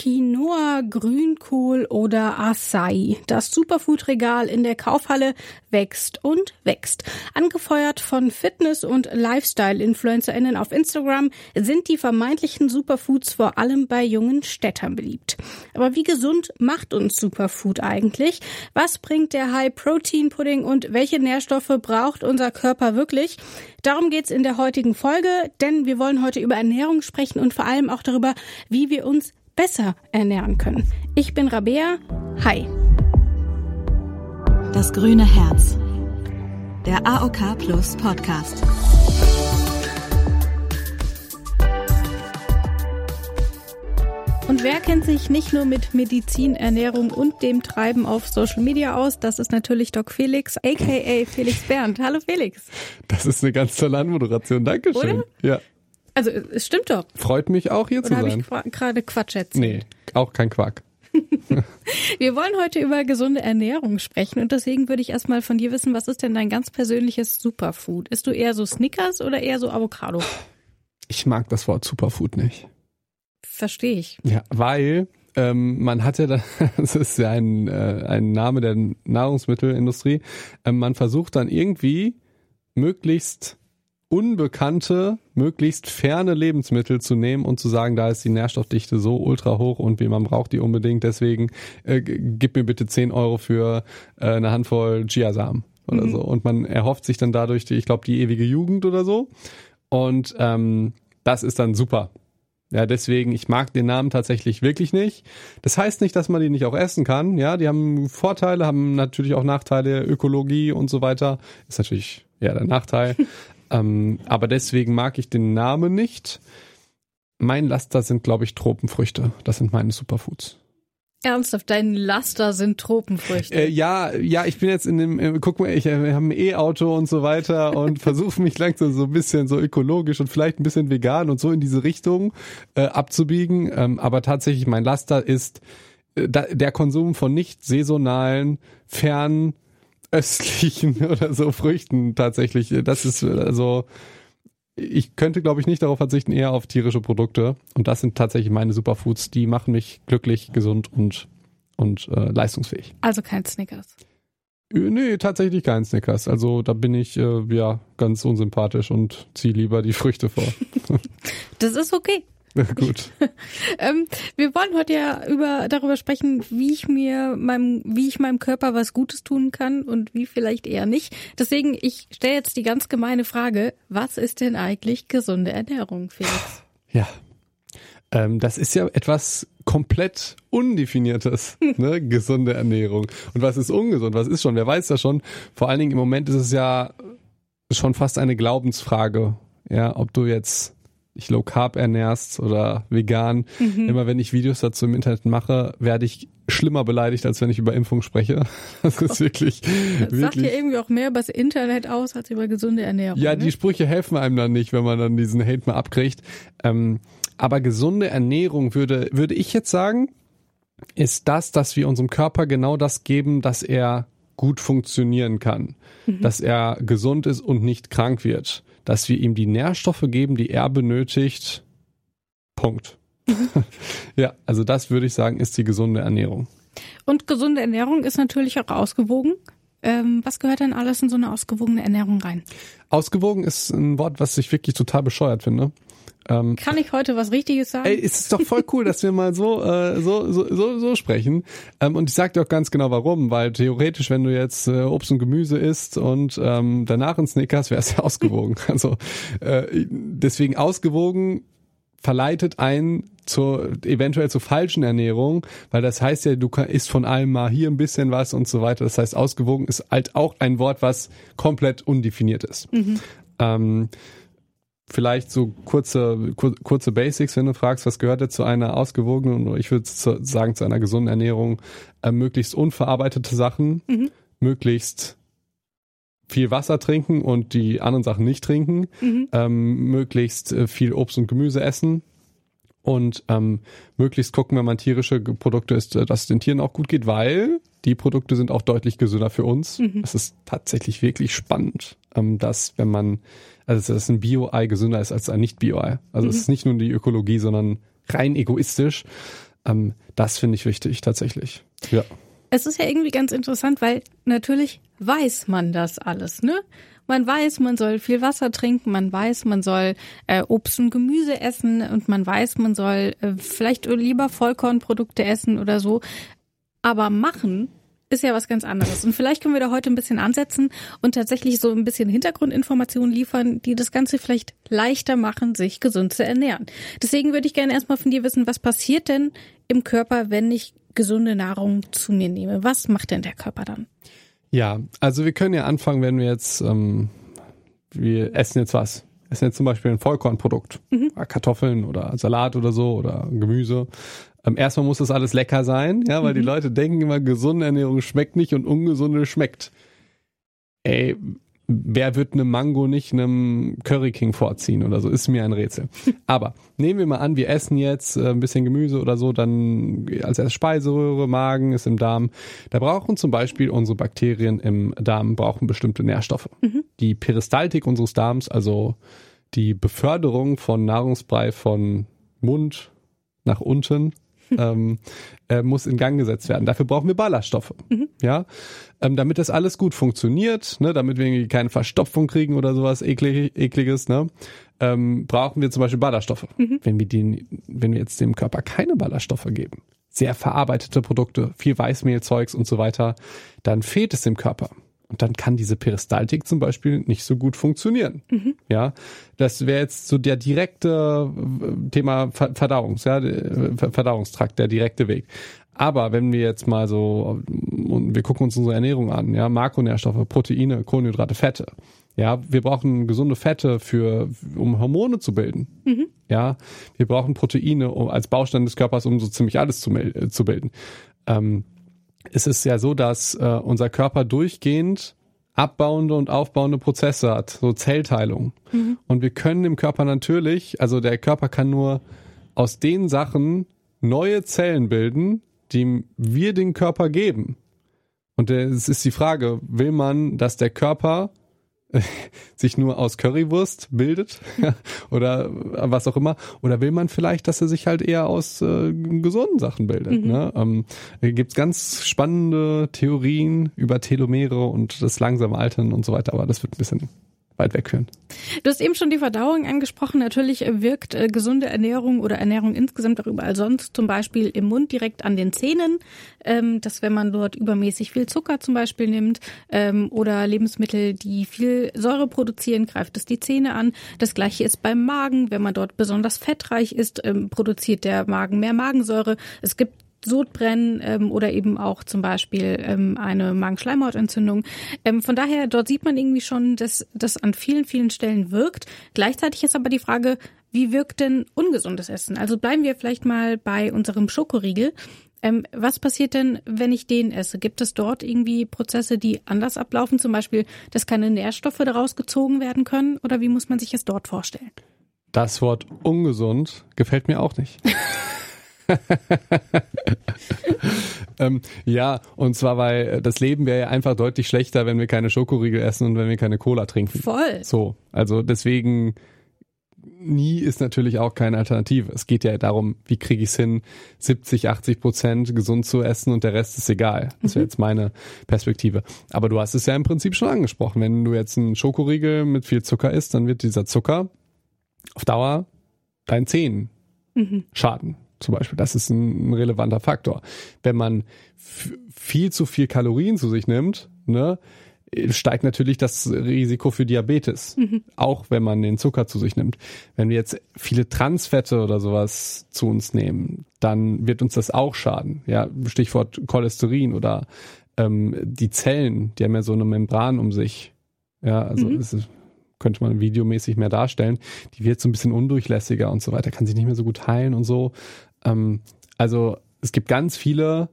Quinoa, Grünkohl oder Acai. Das Superfood-Regal in der Kaufhalle wächst und wächst. Angefeuert von Fitness- und Lifestyle-InfluencerInnen auf Instagram sind die vermeintlichen Superfoods vor allem bei jungen Städtern beliebt. Aber wie gesund macht uns Superfood eigentlich? Was bringt der High-Protein-Pudding und welche Nährstoffe braucht unser Körper wirklich? Darum geht's in der heutigen Folge, denn wir wollen heute über Ernährung sprechen und vor allem auch darüber, wie wir uns besser ernähren können. Ich bin Rabea. Hi. Das grüne Herz. Der AOK Plus Podcast. Und wer kennt sich nicht nur mit Medizin, Ernährung und dem Treiben auf Social Media aus? Das ist natürlich Doc Felix, aka Felix Berndt. Hallo Felix. Das ist eine ganz tolle Anmoderation. Dankeschön. Oder? Ja. Also es stimmt doch. Freut mich auch hier Oder zu habe sein. ich qua- gerade Quatsch erzählt? Nee, auch kein Quark. Wir wollen heute über gesunde Ernährung sprechen und deswegen würde ich erstmal von dir wissen, was ist denn dein ganz persönliches Superfood? Isst du eher so Snickers oder eher so Avocado? Ich mag das Wort Superfood nicht. Verstehe ich. Ja, weil ähm, man hat ja, da, das ist ja ein, äh, ein Name der Nahrungsmittelindustrie, ähm, man versucht dann irgendwie möglichst unbekannte, möglichst ferne Lebensmittel zu nehmen und zu sagen, da ist die Nährstoffdichte so ultra hoch und wie man braucht die unbedingt, deswegen äh, gib mir bitte 10 Euro für äh, eine Handvoll Chiasamen oder Mhm. so. Und man erhofft sich dann dadurch, die, ich glaube, die ewige Jugend oder so. Und ähm, das ist dann super. Ja, deswegen, ich mag den Namen tatsächlich wirklich nicht. Das heißt nicht, dass man die nicht auch essen kann. Ja, die haben Vorteile, haben natürlich auch Nachteile, Ökologie und so weiter. Ist natürlich ja der Nachteil. ähm, aber deswegen mag ich den Namen nicht. Mein Laster sind, glaube ich, Tropenfrüchte. Das sind meine Superfoods. Ernsthaft, dein Laster sind Tropenfrüchte. Äh, ja, ja, ich bin jetzt in dem, äh, guck mal, ich äh, wir haben ein E-Auto und so weiter und versuche mich langsam so ein bisschen so ökologisch und vielleicht ein bisschen vegan und so in diese Richtung äh, abzubiegen. Ähm, aber tatsächlich mein Laster ist äh, da, der Konsum von nicht saisonalen, fern östlichen oder so Früchten tatsächlich. Das ist also ich könnte, glaube ich, nicht darauf verzichten, eher auf tierische Produkte. Und das sind tatsächlich meine Superfoods. Die machen mich glücklich, gesund und, und äh, leistungsfähig. Also kein Snickers. Äh, Nee, tatsächlich kein Snickers. Also da bin ich äh, ja ganz unsympathisch und ziehe lieber die Früchte vor. Das ist okay. Gut. Ähm, wir wollen heute ja über darüber sprechen, wie ich mir meinem, wie ich meinem Körper was Gutes tun kann und wie vielleicht eher nicht. Deswegen, ich stelle jetzt die ganz gemeine Frage: Was ist denn eigentlich gesunde Ernährung, Felix? Ja. Ähm, das ist ja etwas komplett Undefiniertes, ne? gesunde Ernährung. Und was ist ungesund? Was ist schon? Wer weiß das schon? Vor allen Dingen im Moment ist es ja schon fast eine Glaubensfrage, ja, ob du jetzt dich low carb ernährst oder vegan. Immer wenn ich Videos dazu im Internet mache, werde ich schlimmer beleidigt, als wenn ich über Impfung spreche. Das ist wirklich, Das sagt wirklich. ja irgendwie auch mehr über das Internet aus als über gesunde Ernährung. Ja, ne? die Sprüche helfen einem dann nicht, wenn man dann diesen Hate mal abkriegt. Ähm, aber gesunde Ernährung würde, würde ich jetzt sagen, ist das, dass wir unserem Körper genau das geben, dass er gut funktionieren kann, dass er gesund ist und nicht krank wird, dass wir ihm die Nährstoffe geben, die er benötigt. Punkt. ja, also das würde ich sagen, ist die gesunde Ernährung. Und gesunde Ernährung ist natürlich auch ausgewogen. Ähm, was gehört denn alles in so eine ausgewogene Ernährung rein? Ausgewogen ist ein Wort, was ich wirklich total bescheuert finde. Ähm, Kann ich heute was Richtiges sagen? Ey, es ist doch voll cool, dass wir mal so äh, so, so, so, so sprechen. Ähm, und ich sag dir auch ganz genau warum, weil theoretisch, wenn du jetzt äh, Obst und Gemüse isst und ähm, danach ein Snickers, wäre es ja ausgewogen. Also äh, deswegen ausgewogen verleitet einen zur eventuell zur falschen Ernährung, weil das heißt ja, du isst von allem mal hier ein bisschen was und so weiter. Das heißt, ausgewogen ist halt auch ein Wort, was komplett undefiniert ist. Ähm, vielleicht so kurze, kur, kurze Basics, wenn du fragst, was gehört jetzt zu einer ausgewogenen, ich würde sagen, zu einer gesunden Ernährung, äh, möglichst unverarbeitete Sachen, möglichst viel Wasser trinken und die anderen Sachen nicht trinken, ähm, möglichst äh, viel Obst und Gemüse essen und ähm, möglichst gucken, wenn man tierische Produkte isst, äh, dass es den Tieren auch gut geht, weil die Produkte sind auch deutlich gesünder für uns. Es ist tatsächlich wirklich spannend, ähm, dass wenn man, also dass ein Bio-Ei gesünder ist als ein Nicht-Bio-Ei. Also es ist nicht nur die Ökologie, sondern rein egoistisch. Ähm, das finde ich wichtig tatsächlich. Ja. Es ist ja irgendwie ganz interessant, weil natürlich weiß man das alles, ne? Man weiß, man soll viel Wasser trinken, man weiß, man soll äh, Obst und Gemüse essen und man weiß, man soll äh, vielleicht lieber Vollkornprodukte essen oder so. Aber machen ist ja was ganz anderes. Und vielleicht können wir da heute ein bisschen ansetzen und tatsächlich so ein bisschen Hintergrundinformationen liefern, die das Ganze vielleicht leichter machen, sich gesund zu ernähren. Deswegen würde ich gerne erstmal von dir wissen, was passiert denn im Körper, wenn ich gesunde Nahrung zu mir nehme? Was macht denn der Körper dann? Ja, also wir können ja anfangen, wenn wir jetzt, ähm, wir essen jetzt was. Essen jetzt zum Beispiel ein Vollkornprodukt, mhm. Kartoffeln oder Salat oder so oder Gemüse. Ähm, erstmal muss das alles lecker sein, ja, weil mhm. die Leute denken immer, gesunde Ernährung schmeckt nicht und ungesunde schmeckt. Ey, wer wird eine Mango nicht einem Curry King vorziehen oder so, ist mir ein Rätsel. Aber nehmen wir mal an, wir essen jetzt äh, ein bisschen Gemüse oder so, dann als erst Speiseröhre, Magen ist im Darm. Da brauchen zum Beispiel unsere Bakterien im Darm brauchen bestimmte Nährstoffe. Mhm. Die Peristaltik unseres Darms, also die Beförderung von Nahrungsbrei von Mund nach unten ähm, äh, muss in Gang gesetzt werden. Dafür brauchen wir Ballaststoffe. Mhm. Ja, ähm, damit das alles gut funktioniert, ne, damit wir irgendwie keine Verstopfung kriegen oder sowas eklig, ekliges, ne, ähm, brauchen wir zum Beispiel Ballaststoffe. Mhm. Wenn wir den, wenn wir jetzt dem Körper keine Ballaststoffe geben, sehr verarbeitete Produkte, viel Weißmehlzeugs und so weiter, dann fehlt es dem Körper. Und dann kann diese Peristaltik zum Beispiel nicht so gut funktionieren. Mhm. Ja, das wäre jetzt so der direkte äh, Thema Verdauungs, ja, Verdauungstrakt, der direkte Weg. Aber wenn wir jetzt mal so, und wir gucken uns unsere Ernährung an, ja, Makronährstoffe, Proteine, Kohlenhydrate, Fette. Ja, wir brauchen gesunde Fette für, um Hormone zu bilden. Mhm. Ja, wir brauchen Proteine um, als Baustein des Körpers, um so ziemlich alles zu, zu bilden. Ähm, es ist ja so, dass äh, unser Körper durchgehend abbauende und aufbauende Prozesse hat, so Zellteilung. Mhm. Und wir können im Körper natürlich, also der Körper kann nur aus den Sachen neue Zellen bilden, die wir den Körper geben. Und es ist die Frage, will man, dass der Körper sich nur aus Currywurst bildet oder was auch immer oder will man vielleicht, dass er sich halt eher aus äh, gesunden Sachen bildet. Mhm. Ne? Ähm, Gibt ganz spannende Theorien über Telomere und das langsame Altern und so weiter, aber das wird ein bisschen weit wegführen. Du hast eben schon die Verdauung angesprochen. Natürlich wirkt äh, gesunde Ernährung oder Ernährung insgesamt auch überall sonst, zum Beispiel im Mund direkt an den Zähnen, ähm, dass wenn man dort übermäßig viel Zucker zum Beispiel nimmt ähm, oder Lebensmittel, die viel Säure produzieren, greift es die Zähne an. Das gleiche ist beim Magen. Wenn man dort besonders fettreich ist, ähm, produziert der Magen mehr Magensäure. Es gibt Sodbrennen ähm, oder eben auch zum Beispiel ähm, eine Magenschleimhautentzündung. Ähm, von daher, dort sieht man irgendwie schon, dass das an vielen, vielen Stellen wirkt. Gleichzeitig ist aber die Frage, wie wirkt denn ungesundes Essen? Also bleiben wir vielleicht mal bei unserem Schokoriegel. Ähm, was passiert denn, wenn ich den esse? Gibt es dort irgendwie Prozesse, die anders ablaufen? Zum Beispiel, dass keine Nährstoffe daraus gezogen werden können? Oder wie muss man sich es dort vorstellen? Das Wort ungesund gefällt mir auch nicht. ähm, ja, und zwar, weil das Leben wäre ja einfach deutlich schlechter, wenn wir keine Schokoriegel essen und wenn wir keine Cola trinken. Voll. So, also deswegen nie ist natürlich auch keine Alternative. Es geht ja darum, wie kriege ich es hin, 70, 80 Prozent gesund zu essen und der Rest ist egal. Das wäre mhm. jetzt meine Perspektive. Aber du hast es ja im Prinzip schon angesprochen. Wenn du jetzt einen Schokoriegel mit viel Zucker isst, dann wird dieser Zucker auf Dauer deinen Zähnen mhm. schaden zum Beispiel. Das ist ein, ein relevanter Faktor. Wenn man viel zu viel Kalorien zu sich nimmt, ne, steigt natürlich das Risiko für Diabetes, mhm. auch wenn man den Zucker zu sich nimmt. Wenn wir jetzt viele Transfette oder sowas zu uns nehmen, dann wird uns das auch schaden. Ja, Stichwort Cholesterin oder ähm, die Zellen, die haben ja so eine Membran um sich. Ja, also mhm. ist, könnte man videomäßig mehr darstellen. Die wird so ein bisschen undurchlässiger und so weiter, kann sich nicht mehr so gut heilen und so. Ähm, also es gibt ganz viele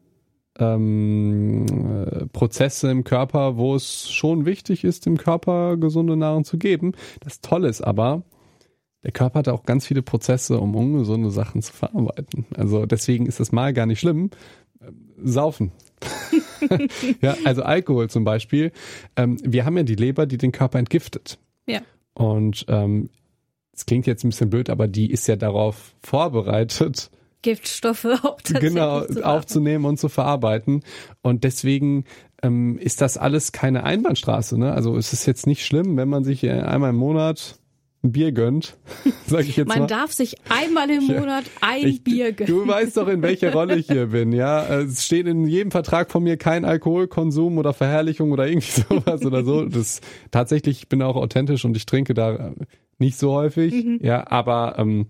ähm, äh, Prozesse im Körper, wo es schon wichtig ist, dem Körper gesunde Nahrung zu geben. Das Tolle ist aber, der Körper hat auch ganz viele Prozesse, um ungesunde Sachen zu verarbeiten. Also deswegen ist das mal gar nicht schlimm. Saufen. ja, also Alkohol zum Beispiel. Ähm, wir haben ja die Leber, die den Körper entgiftet. Ja. Und ähm, es klingt jetzt ein bisschen blöd, aber die ist ja darauf vorbereitet, Giftstoffe auch tatsächlich genau zu aufzunehmen und zu verarbeiten. Und deswegen ähm, ist das alles keine Einbahnstraße. Ne? Also es ist jetzt nicht schlimm, wenn man sich äh, einmal im Monat ein Bier gönnt, sag ich jetzt Man mal. darf sich einmal im Monat ein Ich- Bier gönnen. Du weißt doch, in welcher Rolle ich hier bin, ja. Es steht in jedem Vertrag von mir kein Alkoholkonsum oder Verherrlichung oder irgendwie sowas oder so. Das tatsächlich, ich bin auch authentisch und ich trinke da äh, nicht so häufig, Mhm. ja, aber ähm,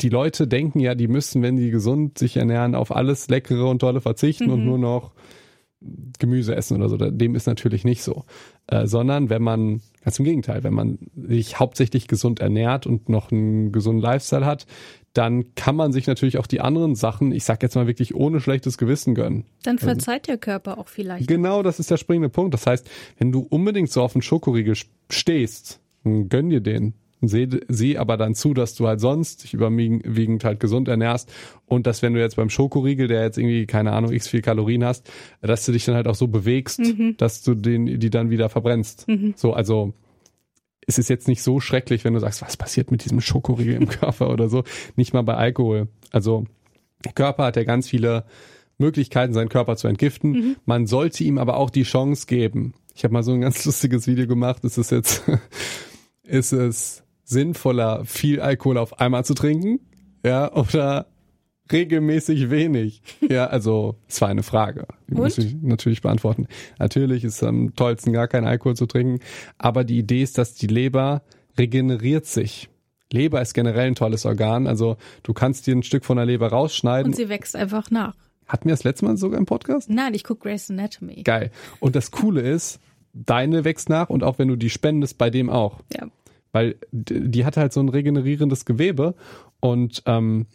die Leute denken ja, die müssen, wenn sie gesund sich ernähren, auf alles Leckere und Tolle verzichten und Mhm. nur noch Gemüse essen oder so. Dem ist natürlich nicht so. Äh, sondern wenn man, ganz im Gegenteil, wenn man sich hauptsächlich gesund ernährt und noch einen gesunden Lifestyle hat, dann kann man sich natürlich auch die anderen Sachen, ich sag jetzt mal wirklich ohne schlechtes Gewissen gönnen. Dann verzeiht der Körper auch vielleicht. Genau, das ist der springende Punkt. Das heißt, wenn du unbedingt so auf einen Schokoriegel stehst, gönn dir den. Seh, sieh aber dann zu, dass du halt sonst dich überwiegend halt gesund ernährst und dass wenn du jetzt beim Schokoriegel, der jetzt irgendwie, keine Ahnung, x viel Kalorien hast, dass du dich dann halt auch so bewegst, dass du den, die dann wieder verbrennst. So, also es ist jetzt nicht so schrecklich, wenn du sagst, was passiert mit diesem Schokoriegel im Körper oder so. Nicht mal bei Alkohol. Also der Körper hat ja ganz viele Möglichkeiten, seinen Körper zu entgiften. Man sollte ihm aber auch die Chance geben. Ich habe mal so ein ganz lustiges Video gemacht. Ist es jetzt, ist es sinnvoller, viel Alkohol auf einmal zu trinken? Ja, oder regelmäßig wenig? Ja, also, es war eine Frage. Die Und? muss ich natürlich beantworten. Natürlich ist es am tollsten, gar keinen Alkohol zu trinken. Aber die Idee ist, dass die Leber regeneriert sich. Leber ist generell ein tolles Organ. Also, du kannst dir ein Stück von der Leber rausschneiden. Und sie wächst einfach nach. Hatten wir das letzte Mal sogar im Podcast? Nein, ich gucke Grey's Anatomy. Geil. Und das Coole ist, deine wächst nach und auch wenn du die spendest, bei dem auch. Ja. Weil die hat halt so ein regenerierendes Gewebe und ähm,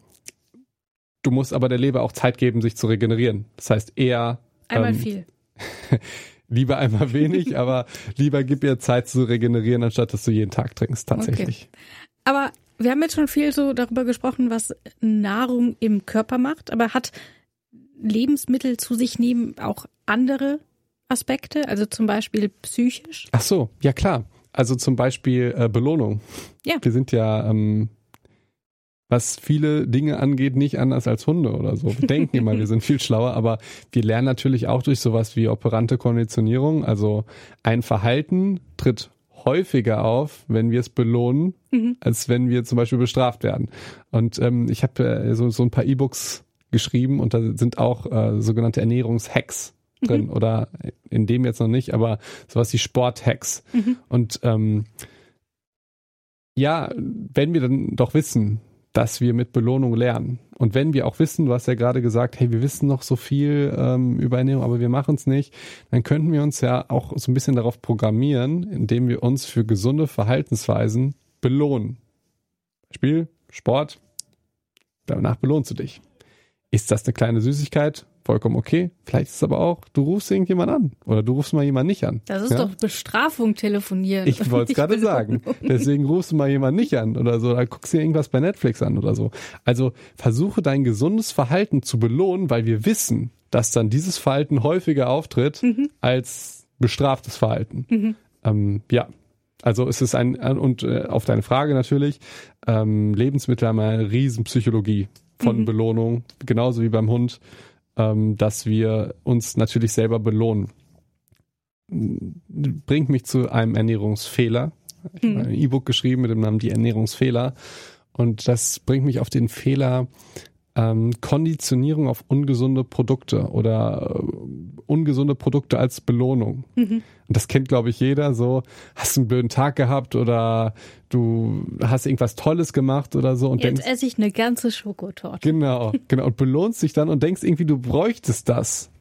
du musst aber der Leber auch Zeit geben, sich zu regenerieren. Das heißt eher Einmal ähm, viel. lieber einmal wenig, aber lieber gib ihr Zeit zu regenerieren, anstatt dass du jeden Tag trinkst, tatsächlich. Aber wir haben jetzt schon viel so darüber gesprochen, was Nahrung im Körper macht. Aber hat Lebensmittel zu sich nehmen auch andere Aspekte? Also zum Beispiel psychisch? Ach so, ja klar. Also zum Beispiel äh, Belohnung. Ja. Wir sind ja, ähm, was viele Dinge angeht, nicht anders als Hunde oder so. Wir denken immer, wir sind viel schlauer, aber wir lernen natürlich auch durch sowas wie operante Konditionierung. Also ein Verhalten tritt häufiger auf, wenn wir es belohnen, Mhm. als wenn wir zum Beispiel bestraft werden. Und ähm, ich habe äh, so, so ein paar E-Books geschrieben und da sind auch äh, sogenannte Ernährungshacks drin oder in dem jetzt noch nicht, aber sowas wie Sporthacks. Und ähm, ja, wenn wir dann doch wissen, dass wir mit Belohnung lernen und wenn wir auch wissen, du hast ja gerade gesagt, hey, wir wissen noch so viel ähm, über Ernährung, aber wir machen es nicht, dann könnten wir uns ja auch so ein bisschen darauf programmieren, indem wir uns für gesunde Verhaltensweisen belohnen. Beispiel Sport, danach belohnst du dich. Ist das eine kleine Süßigkeit? Vollkommen okay. Vielleicht ist es aber auch, du rufst irgendjemand an oder du rufst mal jemanden nicht an. Das ist Ja? doch Bestrafung telefonieren. Ich wollte es gerade sagen. Deswegen rufst du mal jemanden nicht an oder so, oder guckst dir irgendwas bei Netflix an oder so. Also versuche dein gesundes Verhalten zu belohnen, weil wir wissen, dass dann dieses Verhalten häufiger auftritt Mhm. als bestraftes Verhalten. Ähm, ja. Also es ist ein, und äh, auf deine Frage natürlich, ähm, Lebensmittel haben eine riesen Psychologie von Belohnung, genauso wie beim Hund, ähm, dass wir uns natürlich selber belohnen bringt mich zu einem Ernährungsfehler. Ich habe ein E-Book geschrieben mit dem Namen Die Ernährungsfehler. Und das bringt mich auf den Fehler ähm, Konditionierung auf ungesunde Produkte oder äh, ungesunde Produkte als Belohnung. Und das kennt, glaube ich, jeder. So, hast einen blöden Tag gehabt oder du hast irgendwas Tolles gemacht oder so und Jetzt denkst, esse ich eine ganze Schokotorte. Genau, genau. Und belohnst dich dann und denkst irgendwie, du bräuchtest das.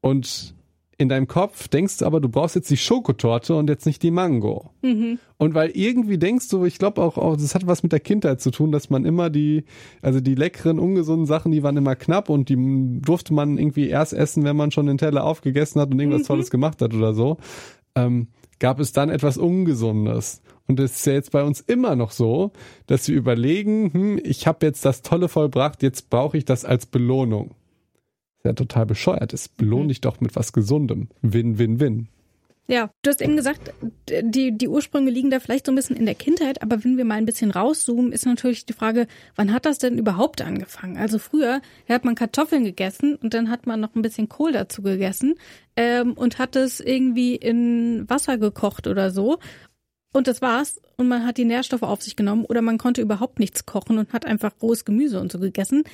Und in deinem Kopf denkst du aber, du brauchst jetzt die Schokotorte und jetzt nicht die Mango. Und weil irgendwie denkst du, ich glaube auch, auch, das hat was mit der Kindheit zu tun, dass man immer die, also die leckeren, ungesunden Sachen, die waren immer knapp und die durfte man irgendwie erst essen, wenn man schon den Teller aufgegessen hat und irgendwas Tolles gemacht hat oder so. Ähm, gab es dann etwas Ungesundes. Und es ist ja jetzt bei uns immer noch so, dass wir überlegen, hm, ich habe jetzt das Tolle vollbracht, jetzt brauche ich das als Belohnung. Was ja total bescheuert ist. Belohn dich doch mit was Gesundem. Win, win, win. Ja, du hast eben gesagt, die, die Ursprünge liegen da vielleicht so ein bisschen in der Kindheit, aber wenn wir mal ein bisschen rauszoomen, ist natürlich die Frage, wann hat das denn überhaupt angefangen? Also früher hat man Kartoffeln gegessen und dann hat man noch ein bisschen Kohl dazu gegessen ähm, und hat es irgendwie in Wasser gekocht oder so. Und das war's. Und man hat die Nährstoffe auf sich genommen oder man konnte überhaupt nichts kochen und hat einfach rohes Gemüse und so gegessen.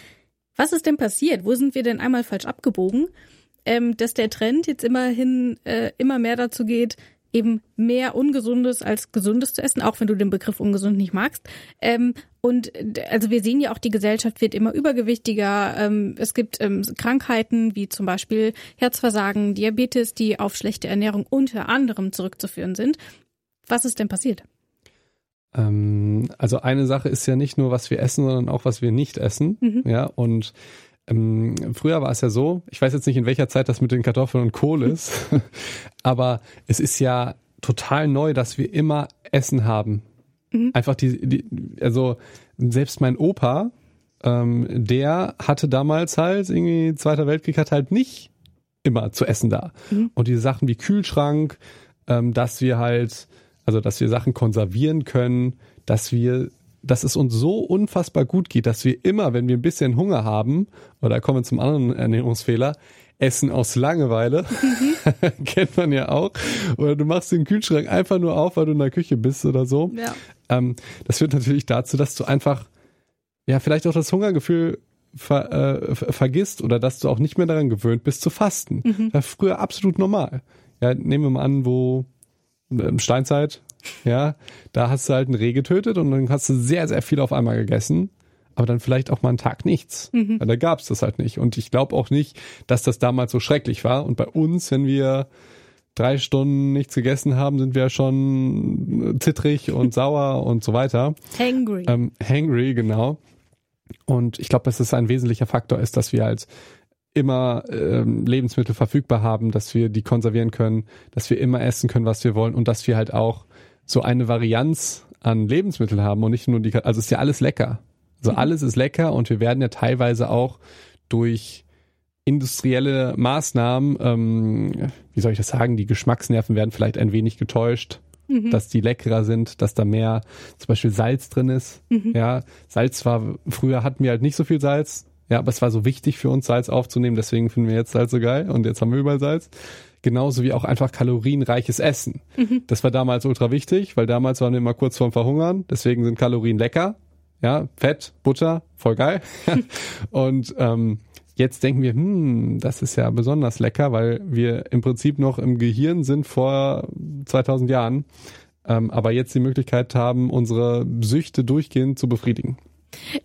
Was ist denn passiert? Wo sind wir denn einmal falsch abgebogen? ähm, dass der Trend jetzt immerhin äh, immer mehr dazu geht, eben mehr Ungesundes als Gesundes zu essen, auch wenn du den Begriff ungesund nicht magst. Ähm, und also wir sehen ja auch, die Gesellschaft wird immer übergewichtiger. Ähm, es gibt ähm, Krankheiten wie zum Beispiel Herzversagen, Diabetes, die auf schlechte Ernährung unter anderem zurückzuführen sind. Was ist denn passiert? Ähm, also eine Sache ist ja nicht nur, was wir essen, sondern auch, was wir nicht essen. Mhm. Ja, und ähm, früher war es ja so, ich weiß jetzt nicht, in welcher Zeit das mit den Kartoffeln und Kohl ist, aber es ist ja total neu, dass wir immer Essen haben. Mhm. Einfach die, die, also selbst mein Opa, ähm, der hatte damals halt irgendwie Zweiter Weltkrieg hat halt nicht immer zu essen da. Mhm. Und diese Sachen wie Kühlschrank, ähm, dass wir halt, also dass wir Sachen konservieren können, dass wir dass es uns so unfassbar gut geht, dass wir immer, wenn wir ein bisschen Hunger haben, oder kommen wir zum anderen Ernährungsfehler, Essen aus Langeweile, mhm. kennt man ja auch, oder du machst den Kühlschrank einfach nur auf, weil du in der Küche bist oder so. Ja. Ähm, das führt natürlich dazu, dass du einfach, ja, vielleicht auch das Hungergefühl ver, äh, vergisst oder dass du auch nicht mehr daran gewöhnt bist zu fasten. Mhm. Das war früher absolut normal. Ja, nehmen wir mal an, wo Steinzeit, ja, da hast du halt ein Reh getötet und dann hast du sehr, sehr viel auf einmal gegessen. Aber dann vielleicht auch mal einen Tag nichts. Mhm. Weil da gab's das halt nicht. Und ich glaube auch nicht, dass das damals so schrecklich war. Und bei uns, wenn wir drei Stunden nichts gegessen haben, sind wir schon zittrig und sauer und so weiter. Hangry. Ähm, hangry, genau. Und ich glaube, dass es ein wesentlicher Faktor ist, dass wir halt immer ähm, Lebensmittel verfügbar haben, dass wir die konservieren können, dass wir immer essen können, was wir wollen und dass wir halt auch so eine Varianz an Lebensmitteln haben und nicht nur die, also ist ja alles lecker. Also mhm. alles ist lecker und wir werden ja teilweise auch durch industrielle Maßnahmen, ähm, wie soll ich das sagen, die Geschmacksnerven werden vielleicht ein wenig getäuscht, mhm. dass die leckerer sind, dass da mehr zum Beispiel Salz drin ist. Mhm. Ja, Salz war, früher hatten wir halt nicht so viel Salz, ja, aber es war so wichtig für uns, Salz aufzunehmen, deswegen finden wir jetzt Salz so geil und jetzt haben wir überall Salz genauso wie auch einfach kalorienreiches Essen. Mhm. Das war damals ultra wichtig, weil damals waren wir immer kurz vorm Verhungern, deswegen sind Kalorien lecker. Ja, Fett, Butter, voll geil. und ähm, jetzt denken wir, hm, das ist ja besonders lecker, weil wir im Prinzip noch im Gehirn sind vor 2000 Jahren, ähm, aber jetzt die Möglichkeit haben, unsere Süchte durchgehend zu befriedigen.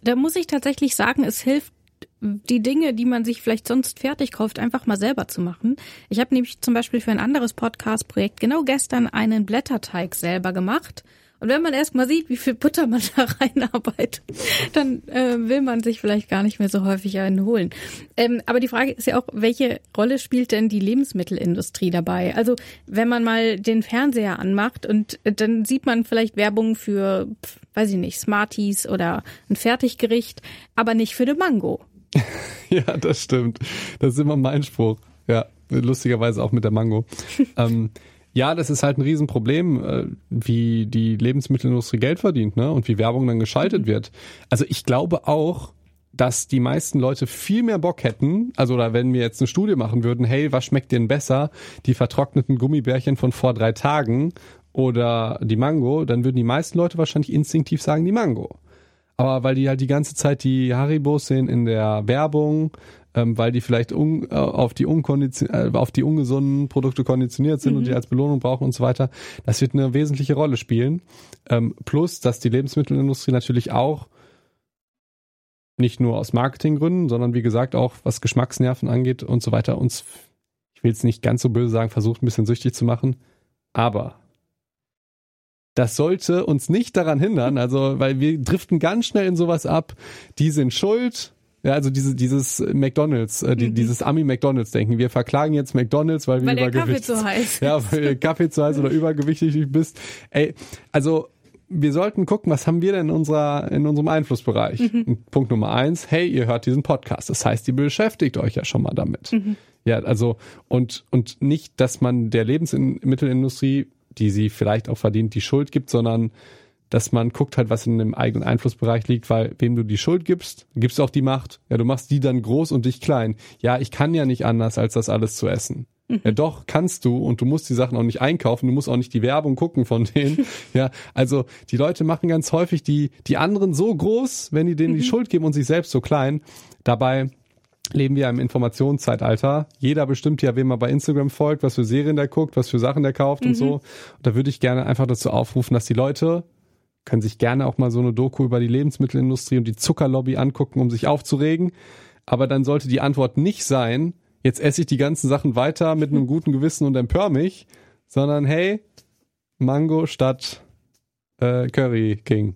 Da muss ich tatsächlich sagen, es hilft die Dinge, die man sich vielleicht sonst fertig kauft, einfach mal selber zu machen. Ich habe nämlich zum Beispiel für ein anderes Podcast-Projekt genau gestern einen Blätterteig selber gemacht. Und wenn man erst mal sieht, wie viel Butter man da reinarbeitet, dann äh, will man sich vielleicht gar nicht mehr so häufig einen holen. Ähm, aber die Frage ist ja auch, welche Rolle spielt denn die Lebensmittelindustrie dabei? Also wenn man mal den Fernseher anmacht und äh, dann sieht man vielleicht Werbung für, weiß ich nicht, Smarties oder ein Fertiggericht, aber nicht für den Mango. ja, das stimmt. Das ist immer mein Spruch. Ja, lustigerweise auch mit der Mango. ähm, ja, das ist halt ein Riesenproblem, äh, wie die Lebensmittelindustrie Geld verdient, ne? Und wie Werbung dann geschaltet mhm. wird. Also ich glaube auch, dass die meisten Leute viel mehr Bock hätten, also oder wenn wir jetzt eine Studie machen würden, hey, was schmeckt denn besser? Die vertrockneten Gummibärchen von vor drei Tagen oder die Mango, dann würden die meisten Leute wahrscheinlich instinktiv sagen, die Mango aber weil die halt die ganze Zeit die Haribos sehen in der Werbung, ähm, weil die vielleicht un, äh, auf, die äh, auf die ungesunden Produkte konditioniert sind mhm. und die als Belohnung brauchen und so weiter, das wird eine wesentliche Rolle spielen. Ähm, plus, dass die Lebensmittelindustrie natürlich auch nicht nur aus Marketinggründen, sondern wie gesagt auch was Geschmacksnerven angeht und so weiter uns, ich will es nicht ganz so böse sagen, versucht ein bisschen süchtig zu machen. Aber das sollte uns nicht daran hindern, also weil wir driften ganz schnell in sowas ab, die sind schuld, ja, also diese, dieses McDonalds, äh, die, mhm. dieses Ami McDonalds denken. Wir verklagen jetzt McDonalds, weil wir weil übergewichtig sind. Kaffee zu heiß. Ja, weil der Kaffee zu heiß oder übergewichtig bist. Ey, also wir sollten gucken, was haben wir denn in unserer, in unserem Einflussbereich? Mhm. Punkt Nummer eins, hey, ihr hört diesen Podcast. Das heißt, ihr beschäftigt euch ja schon mal damit. Mhm. Ja, also, und, und nicht, dass man der Lebensmittelindustrie, die sie vielleicht auch verdient, die Schuld gibt, sondern dass man guckt halt, was in dem eigenen Einflussbereich liegt, weil wem du die Schuld gibst, gibst du auch die Macht. Ja, du machst die dann groß und dich klein. Ja, ich kann ja nicht anders, als das alles zu essen. Mhm. Ja, doch, kannst du und du musst die Sachen auch nicht einkaufen, du musst auch nicht die Werbung gucken von denen. ja, also die Leute machen ganz häufig die, die anderen so groß, wenn die denen die mhm. Schuld geben und sich selbst so klein. Dabei leben wir im Informationszeitalter. Jeder bestimmt ja, wem er bei Instagram folgt, was für Serien der guckt, was für Sachen der kauft mhm. und so. Und da würde ich gerne einfach dazu aufrufen, dass die Leute können sich gerne auch mal so eine Doku über die Lebensmittelindustrie und die Zuckerlobby angucken, um sich aufzuregen. Aber dann sollte die Antwort nicht sein, jetzt esse ich die ganzen Sachen weiter mit einem guten Gewissen und empör mich, sondern hey, Mango statt äh, Curry King.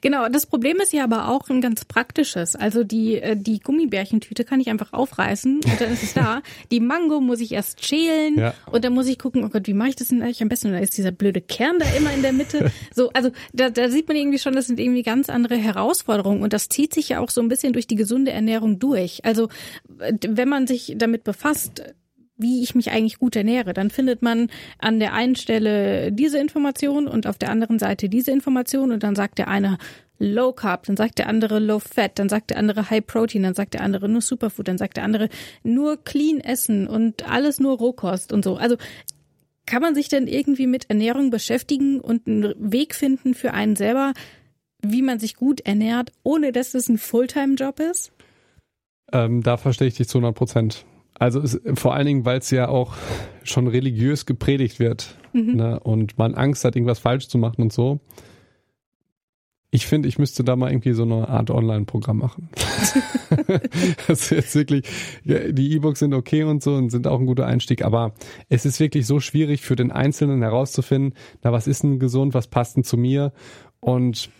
Genau, das Problem ist ja aber auch ein ganz praktisches. Also die, äh, die Gummibärchentüte kann ich einfach aufreißen und dann ist es da. Die Mango muss ich erst schälen ja. und dann muss ich gucken, oh Gott, wie mache ich das denn eigentlich am besten? Und da ist dieser blöde Kern da immer in der Mitte. So, also da, da sieht man irgendwie schon, das sind irgendwie ganz andere Herausforderungen und das zieht sich ja auch so ein bisschen durch die gesunde Ernährung durch. Also wenn man sich damit befasst, wie ich mich eigentlich gut ernähre. Dann findet man an der einen Stelle diese Information und auf der anderen Seite diese Information und dann sagt der eine Low Carb, dann sagt der andere Low Fat, dann sagt der andere High Protein, dann sagt der andere nur Superfood, dann sagt der andere nur Clean Essen und alles nur Rohkost und so. Also kann man sich denn irgendwie mit Ernährung beschäftigen und einen Weg finden für einen selber, wie man sich gut ernährt, ohne dass es ein Fulltime-Job ist? Ähm, da verstehe ich dich zu 100 Prozent. Also es, vor allen Dingen, weil es ja auch schon religiös gepredigt wird mhm. ne? und man Angst hat, irgendwas falsch zu machen und so. Ich finde, ich müsste da mal irgendwie so eine Art Online-Programm machen. das ist jetzt wirklich, die E-Books sind okay und so und sind auch ein guter Einstieg, aber es ist wirklich so schwierig für den Einzelnen herauszufinden, na, was ist denn gesund, was passt denn zu mir? Und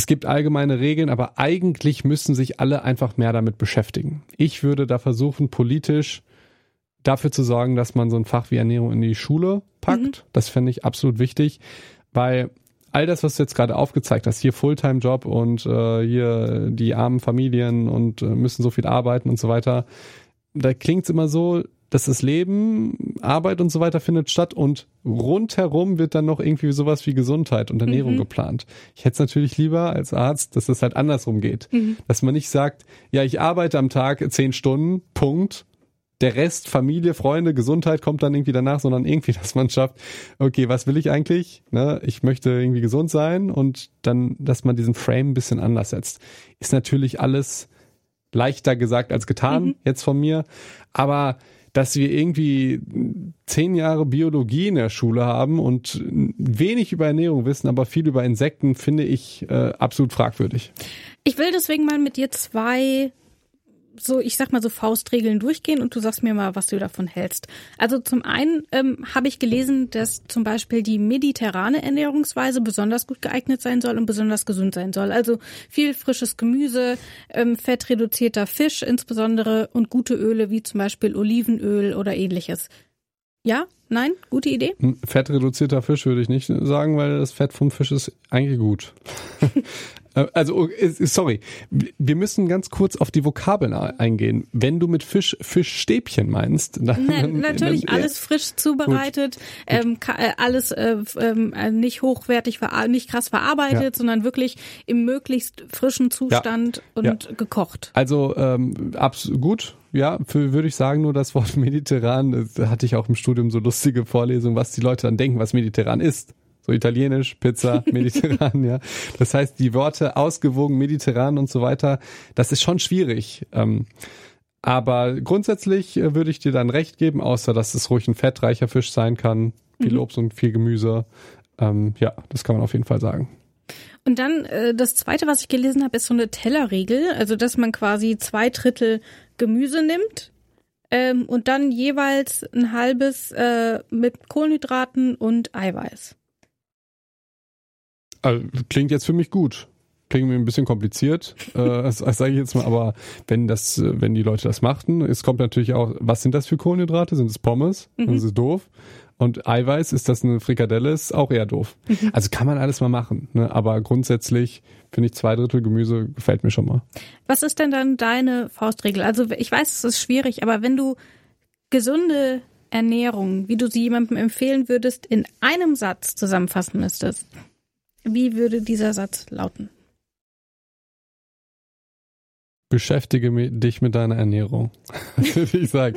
es gibt allgemeine Regeln, aber eigentlich müssen sich alle einfach mehr damit beschäftigen. Ich würde da versuchen, politisch dafür zu sorgen, dass man so ein Fach wie Ernährung in die Schule packt. Mhm. Das fände ich absolut wichtig, weil all das, was du jetzt gerade aufgezeigt hast, hier Fulltime-Job und äh, hier die armen Familien und äh, müssen so viel arbeiten und so weiter, da klingt es immer so, dass das Leben, Arbeit und so weiter findet statt und rundherum wird dann noch irgendwie sowas wie Gesundheit und Ernährung mhm. geplant. Ich hätte es natürlich lieber als Arzt, dass das halt andersrum geht. Mhm. Dass man nicht sagt, ja, ich arbeite am Tag zehn Stunden, Punkt. Der Rest, Familie, Freunde, Gesundheit kommt dann irgendwie danach, sondern irgendwie, dass man schafft, okay, was will ich eigentlich? Ne, ich möchte irgendwie gesund sein und dann, dass man diesen Frame ein bisschen anders setzt. Ist natürlich alles leichter gesagt als getan, mhm. jetzt von mir. Aber dass wir irgendwie zehn Jahre Biologie in der Schule haben und wenig über Ernährung wissen, aber viel über Insekten, finde ich äh, absolut fragwürdig. Ich will deswegen mal mit dir zwei so, ich sag mal so Faustregeln durchgehen und du sagst mir mal, was du davon hältst. Also zum einen ähm, habe ich gelesen, dass zum Beispiel die mediterrane Ernährungsweise besonders gut geeignet sein soll und besonders gesund sein soll. Also viel frisches Gemüse, ähm, fettreduzierter Fisch insbesondere und gute Öle wie zum Beispiel Olivenöl oder ähnliches. Ja? Nein? Gute Idee? Fettreduzierter Fisch würde ich nicht sagen, weil das Fett vom Fisch ist eigentlich gut. Äh, also, oh, sorry, wir müssen ganz kurz auf die Vokabeln eingehen. Wenn du mit Fisch Fischstäbchen meinst, dann, Na, natürlich dann, alles frisch zubereitet, gut, ähm, äh, alles äh, äh, nicht hochwertig, nicht krass verarbeitet, ja. sondern wirklich im möglichst frischen Zustand ja. und gekocht. Also ähm, absolut gut. Ja, für, würde ich sagen, nur das Wort mediterran, da hatte ich auch im Studium so lustige Vorlesungen, was die Leute dann denken, was mediterran ist so italienisch, Pizza, mediterran, ja. Das heißt, die Worte ausgewogen, mediterran und so weiter, das ist schon schwierig. Ähm, aber grundsätzlich äh, würde ich dir dann recht geben, außer dass es ruhig ein fettreicher Fisch sein kann, viel mhm. Obst und viel Gemüse. Ähm, ja, das kann man auf jeden Fall sagen. Und dann äh, das zweite, was ich gelesen habe, ist so eine Tellerregel, also dass man quasi zwei Drittel Gemüse nimmt ähm, und dann jeweils ein halbes äh, mit Kohlenhydraten und Eiweiß. Also, klingt jetzt für mich gut. klingt mir ein bisschen kompliziert, äh, das, das sage ich jetzt mal, aber wenn das, wenn die Leute das machten, es kommt natürlich auch, was sind das für Kohlenhydrate? Sind es Pommes? Mhm. Das ist doof. Und Eiweiß, ist das eine Frikadelle, ist auch eher doof. Mhm. Also kann man alles mal machen, ne? aber grundsätzlich finde ich zwei Drittel Gemüse gefällt mir schon mal. Was ist denn dann deine Faustregel? Also ich weiß, es ist schwierig, aber wenn du gesunde Ernährung, wie du sie jemandem empfehlen würdest, in einem Satz zusammenfassen müsstest, wie würde dieser Satz lauten? Beschäftige dich mit deiner Ernährung, würde ich sagen.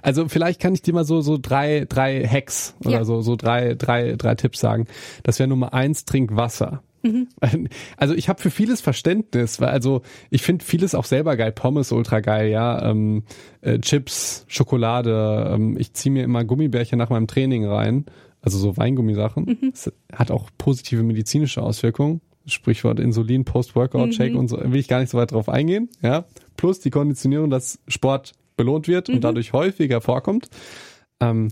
Also vielleicht kann ich dir mal so so drei drei Hacks oder ja. so so drei drei drei Tipps sagen. Das wäre Nummer eins: Trink Wasser. Mhm. Also ich habe für vieles Verständnis, weil also ich finde vieles auch selber geil. Pommes ultra geil, ja. Ähm, äh, Chips, Schokolade. Ähm, ich ziehe mir immer Gummibärchen nach meinem Training rein, also so Weingummisachen. Mhm. Das hat auch positive medizinische Auswirkungen. Sprichwort Insulin, Post-Workout-Check mhm. und so, will ich gar nicht so weit drauf eingehen. Ja, plus die Konditionierung, dass Sport belohnt wird mhm. und dadurch häufiger vorkommt. Ähm,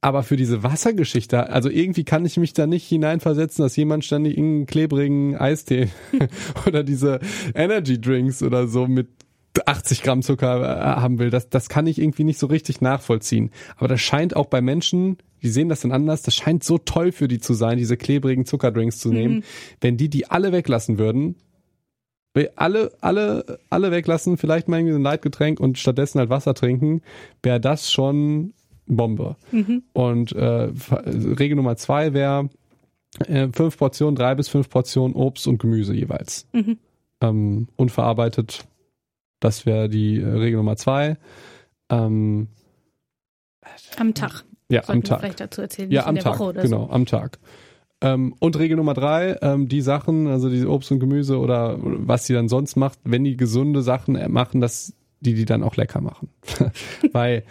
aber für diese Wassergeschichte, also irgendwie kann ich mich da nicht hineinversetzen, dass jemand ständig einen klebrigen Eistee oder diese Energy Drinks oder so mit 80 Gramm Zucker äh, haben will. Das, das kann ich irgendwie nicht so richtig nachvollziehen. Aber das scheint auch bei Menschen, die sehen das dann anders, das scheint so toll für die zu sein, diese klebrigen Zuckerdrinks zu nehmen. Mhm. Wenn die die alle weglassen würden, alle, alle, alle weglassen, vielleicht mal irgendwie ein Leitgetränk und stattdessen halt Wasser trinken, wäre das schon Bombe. Mhm. Und äh, Regel Nummer zwei wäre äh, fünf Portionen, drei bis fünf Portionen Obst und Gemüse jeweils. Mhm. Ähm, unverarbeitet das wäre die äh, Regel Nummer zwei. Ähm, am Tag. Ja, Sollten am Tag. Vielleicht dazu erzählen, ja, am Tag. genau, so. am Tag. Ähm, und Regel Nummer drei, ähm, die Sachen, also diese Obst und Gemüse oder was sie dann sonst macht, wenn die gesunde Sachen machen, dass die die dann auch lecker machen. Weil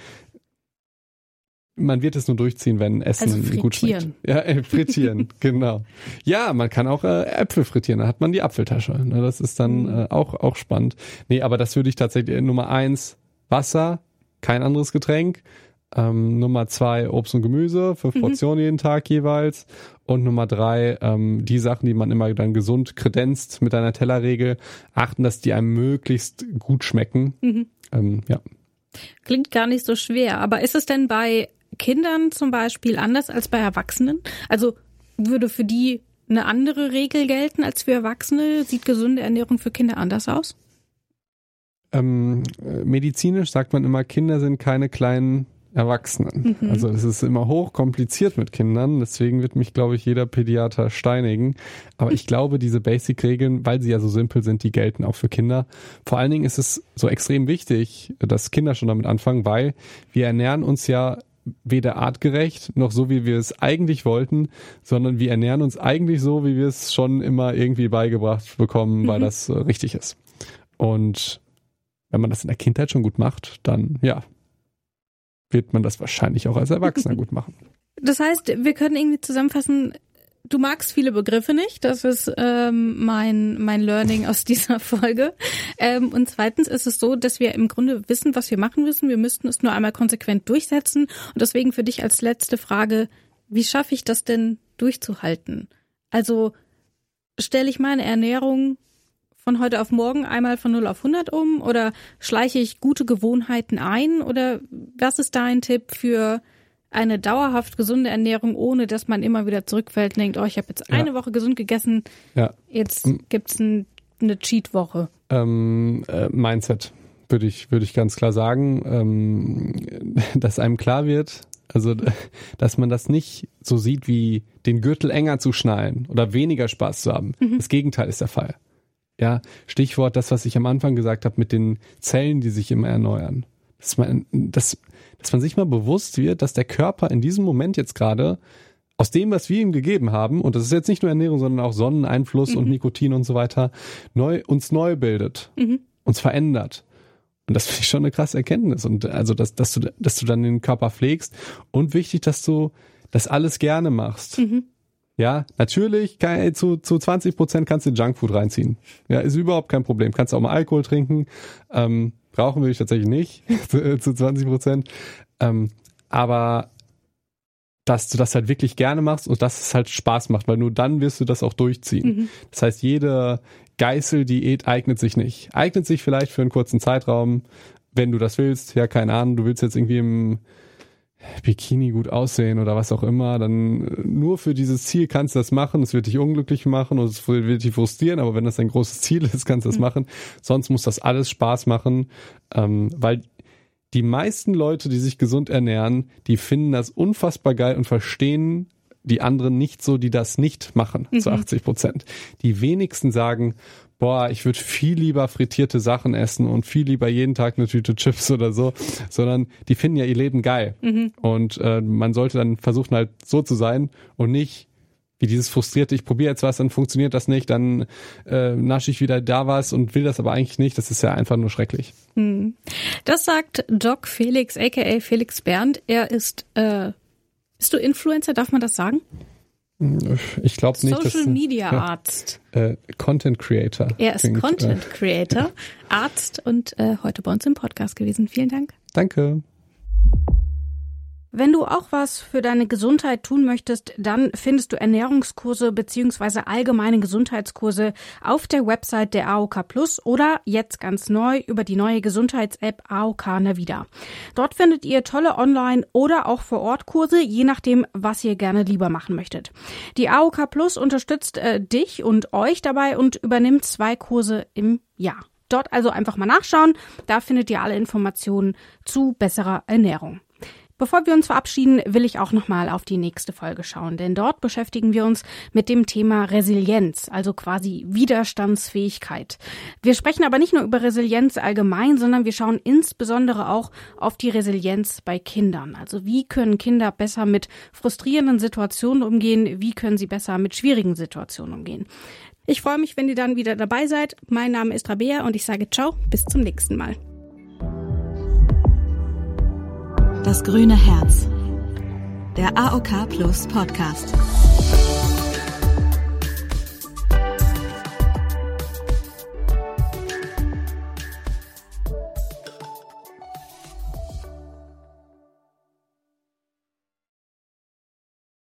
man wird es nur durchziehen, wenn Essen also gut schmeckt. Ja, äh, frittieren, genau. Ja, man kann auch äh, Äpfel frittieren, da hat man die Apfeltasche. Ne? Das ist dann mhm. äh, auch, auch spannend. Nee, aber das würde ich tatsächlich, äh, Nummer eins, Wasser, kein anderes Getränk. Ähm, Nummer zwei, Obst und Gemüse, fünf mhm. Portionen jeden Tag jeweils. Und Nummer drei, ähm, die Sachen, die man immer dann gesund kredenzt mit einer Tellerregel, achten, dass die einem möglichst gut schmecken. Mhm. Ähm, ja. Klingt gar nicht so schwer, aber ist es denn bei Kindern zum Beispiel anders als bei Erwachsenen? Also würde für die eine andere Regel gelten als für Erwachsene? Sieht gesunde Ernährung für Kinder anders aus? Ähm, äh, medizinisch sagt man immer, Kinder sind keine kleinen Erwachsenen. Mhm. Also es ist immer hoch kompliziert mit Kindern, deswegen wird mich, glaube ich, jeder Pädiater steinigen. Aber ich glaube, diese Basic-Regeln, weil sie ja so simpel sind, die gelten auch für Kinder. Vor allen Dingen ist es so extrem wichtig, dass Kinder schon damit anfangen, weil wir ernähren uns ja weder artgerecht noch so, wie wir es eigentlich wollten, sondern wir ernähren uns eigentlich so, wie wir es schon immer irgendwie beigebracht bekommen, mhm. weil das äh, richtig ist. Und wenn man das in der Kindheit schon gut macht, dann ja, wird man das wahrscheinlich auch als Erwachsener gut machen. Das heißt, wir können irgendwie zusammenfassen, du magst viele Begriffe nicht. Das ist ähm, mein, mein Learning aus dieser Folge. Ähm, und zweitens ist es so, dass wir im Grunde wissen, was wir machen müssen. Wir müssten es nur einmal konsequent durchsetzen. Und deswegen für dich als letzte Frage, wie schaffe ich das denn durchzuhalten? Also stelle ich meine Ernährung von heute auf morgen einmal von 0 auf 100 um oder schleiche ich gute Gewohnheiten ein oder was ist dein Tipp für eine dauerhaft gesunde Ernährung, ohne dass man immer wieder zurückfällt und denkt, oh, ich habe jetzt eine Woche gesund gegessen, ja. jetzt gibt's ein, eine Cheat-Woche. Ähm, äh, Mindset würde ich, würde ich ganz klar sagen, ähm, dass einem klar wird, also dass man das nicht so sieht wie den Gürtel enger zu schnallen oder weniger Spaß zu haben. Mhm. Das Gegenteil ist der Fall. Ja, Stichwort das, was ich am Anfang gesagt habe mit den Zellen, die sich immer erneuern. Dass man, das, dass man sich mal bewusst wird, dass der Körper in diesem Moment jetzt gerade aus dem, was wir ihm gegeben haben, und das ist jetzt nicht nur Ernährung, sondern auch Sonneneinfluss mhm. und Nikotin und so weiter, neu, uns neu bildet, mhm. uns verändert. Und das finde ich schon eine krasse Erkenntnis. Und also, dass, dass du, dass du dann den Körper pflegst und wichtig, dass du das alles gerne machst. Mhm. Ja, natürlich, kann, zu, zu 20 Prozent kannst du Junkfood reinziehen. Ja, ist überhaupt kein Problem. Kannst auch mal Alkohol trinken. Ähm, Rauchen will ich tatsächlich nicht, zu, zu 20 Prozent. Ähm, aber dass du das halt wirklich gerne machst und dass es halt Spaß macht, weil nur dann wirst du das auch durchziehen. Mhm. Das heißt, jede Geißeldiät eignet sich nicht. Eignet sich vielleicht für einen kurzen Zeitraum, wenn du das willst. Ja, keine Ahnung, du willst jetzt irgendwie im Bikini gut aussehen oder was auch immer, dann äh, nur für dieses Ziel kannst du das machen. Es wird dich unglücklich machen und es wird dich frustrieren, aber wenn das dein großes Ziel ist, kannst du das mhm. machen. Sonst muss das alles Spaß machen, ähm, weil die meisten Leute, die sich gesund ernähren, die finden das unfassbar geil und verstehen die anderen nicht so, die das nicht machen, mhm. zu 80 Prozent. Die wenigsten sagen, boah, ich würde viel lieber frittierte Sachen essen und viel lieber jeden Tag eine Tüte Chips oder so, sondern die finden ja ihr Leben geil. Mhm. Und äh, man sollte dann versuchen halt so zu sein und nicht wie dieses frustrierte, ich probiere jetzt was, dann funktioniert das nicht, dann äh, nasche ich wieder da was und will das aber eigentlich nicht. Das ist ja einfach nur schrecklich. Hm. Das sagt Doc Felix, aka Felix Bernd. Er ist, äh, bist du Influencer, darf man das sagen? Ich glaube nicht. Social Media ja, Arzt. Äh, Content Creator. Er ist klingt, Content äh, Creator, Arzt und äh, heute bei uns im Podcast gewesen. Vielen Dank. Danke. Wenn du auch was für deine Gesundheit tun möchtest, dann findest du Ernährungskurse beziehungsweise allgemeine Gesundheitskurse auf der Website der AOK Plus oder jetzt ganz neu über die neue Gesundheits-App AOK Navida. Dort findet ihr tolle Online- oder auch vor Ort Kurse, je nachdem, was ihr gerne lieber machen möchtet. Die AOK Plus unterstützt äh, dich und euch dabei und übernimmt zwei Kurse im Jahr. Dort also einfach mal nachschauen, da findet ihr alle Informationen zu besserer Ernährung. Bevor wir uns verabschieden, will ich auch nochmal auf die nächste Folge schauen, denn dort beschäftigen wir uns mit dem Thema Resilienz, also quasi Widerstandsfähigkeit. Wir sprechen aber nicht nur über Resilienz allgemein, sondern wir schauen insbesondere auch auf die Resilienz bei Kindern. Also wie können Kinder besser mit frustrierenden Situationen umgehen, wie können sie besser mit schwierigen Situationen umgehen. Ich freue mich, wenn ihr dann wieder dabei seid. Mein Name ist Rabea und ich sage ciao, bis zum nächsten Mal. Das grüne Herz. Der AOK Plus Podcast.